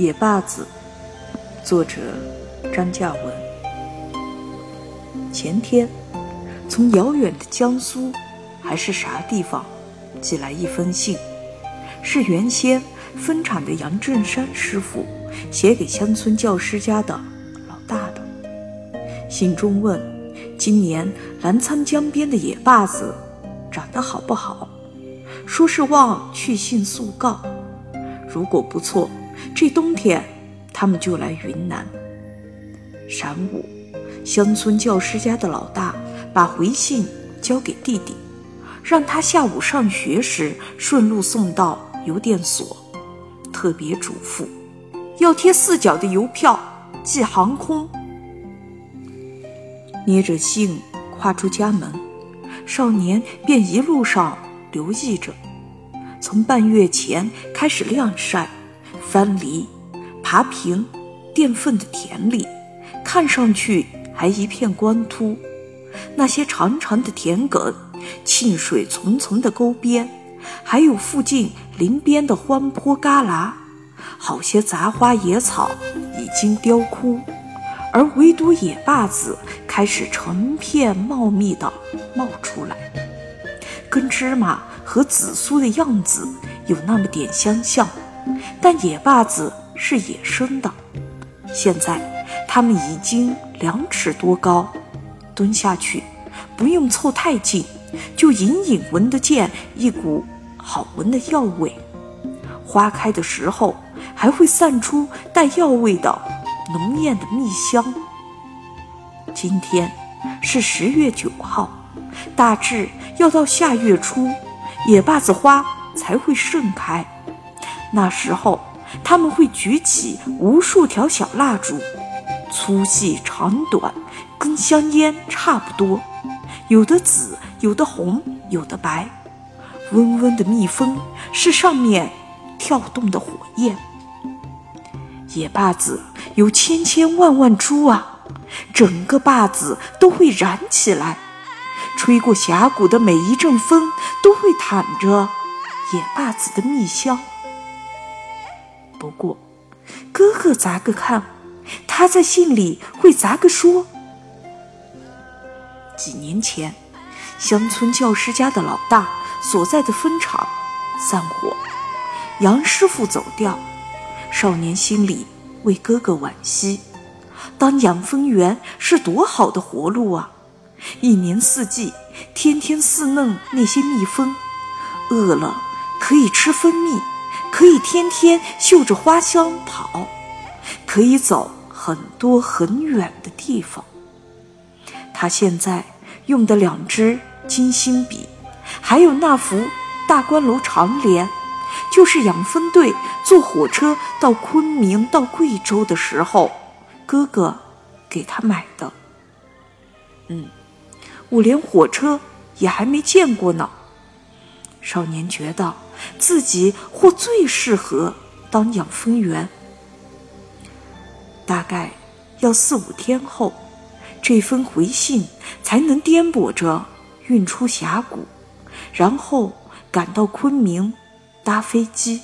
野坝子，作者张嘉文。前天，从遥远的江苏还是啥地方寄来一封信，是原先分厂的杨振山师傅写给乡村教师家的老大的。信中问：今年澜沧江边的野坝子长得好不好？说是望去信速告，如果不错。这冬天，他们就来云南。晌午，乡村教师家的老大把回信交给弟弟，让他下午上学时顺路送到邮电所。特别嘱咐，要贴四角的邮票寄航空。捏着信跨出家门，少年便一路上留意着，从半月前开始晾晒。翻犁、爬平、垫粪的田里，看上去还一片光秃。那些长长的田埂、沁水丛丛的沟边，还有附近林边的荒坡旮旯，好些杂花野草已经凋枯，而唯独野坝子开始成片茂密地冒出来，跟芝麻和紫苏的样子有那么点相像。但野坝子是野生的，现在它们已经两尺多高，蹲下去不用凑太近，就隐隐闻得见一股好闻的药味。花开的时候还会散出带药味的浓艳的蜜香。今天是十月九号，大致要到下月初，野坝子花才会盛开。那时候，他们会举起无数条小蜡烛，粗细长短，跟香烟差不多，有的紫，有的红，有的白。嗡嗡的蜜蜂是上面跳动的火焰。野坝子有千千万万株啊，整个坝子都会燃起来，吹过峡谷的每一阵风都会淌着野坝子的蜜香。不过，哥哥咋个看？他在信里会咋个说？几年前，乡村教师家的老大所在的分厂散伙，杨师傅走掉，少年心里为哥哥惋惜。当养蜂员是多好的活路啊！一年四季，天天饲弄那些蜜蜂，饿了可以吃蜂蜜。可以天天嗅着花香跑，可以走很多很远的地方。他现在用的两支金星笔，还有那幅大观楼长联，就是养蜂队坐火车到昆明、到贵州的时候，哥哥给他买的。嗯，我连火车也还没见过呢。少年觉得。自己或最适合当养蜂员。大概要四五天后，这封回信才能颠簸着运出峡谷，然后赶到昆明，搭飞机。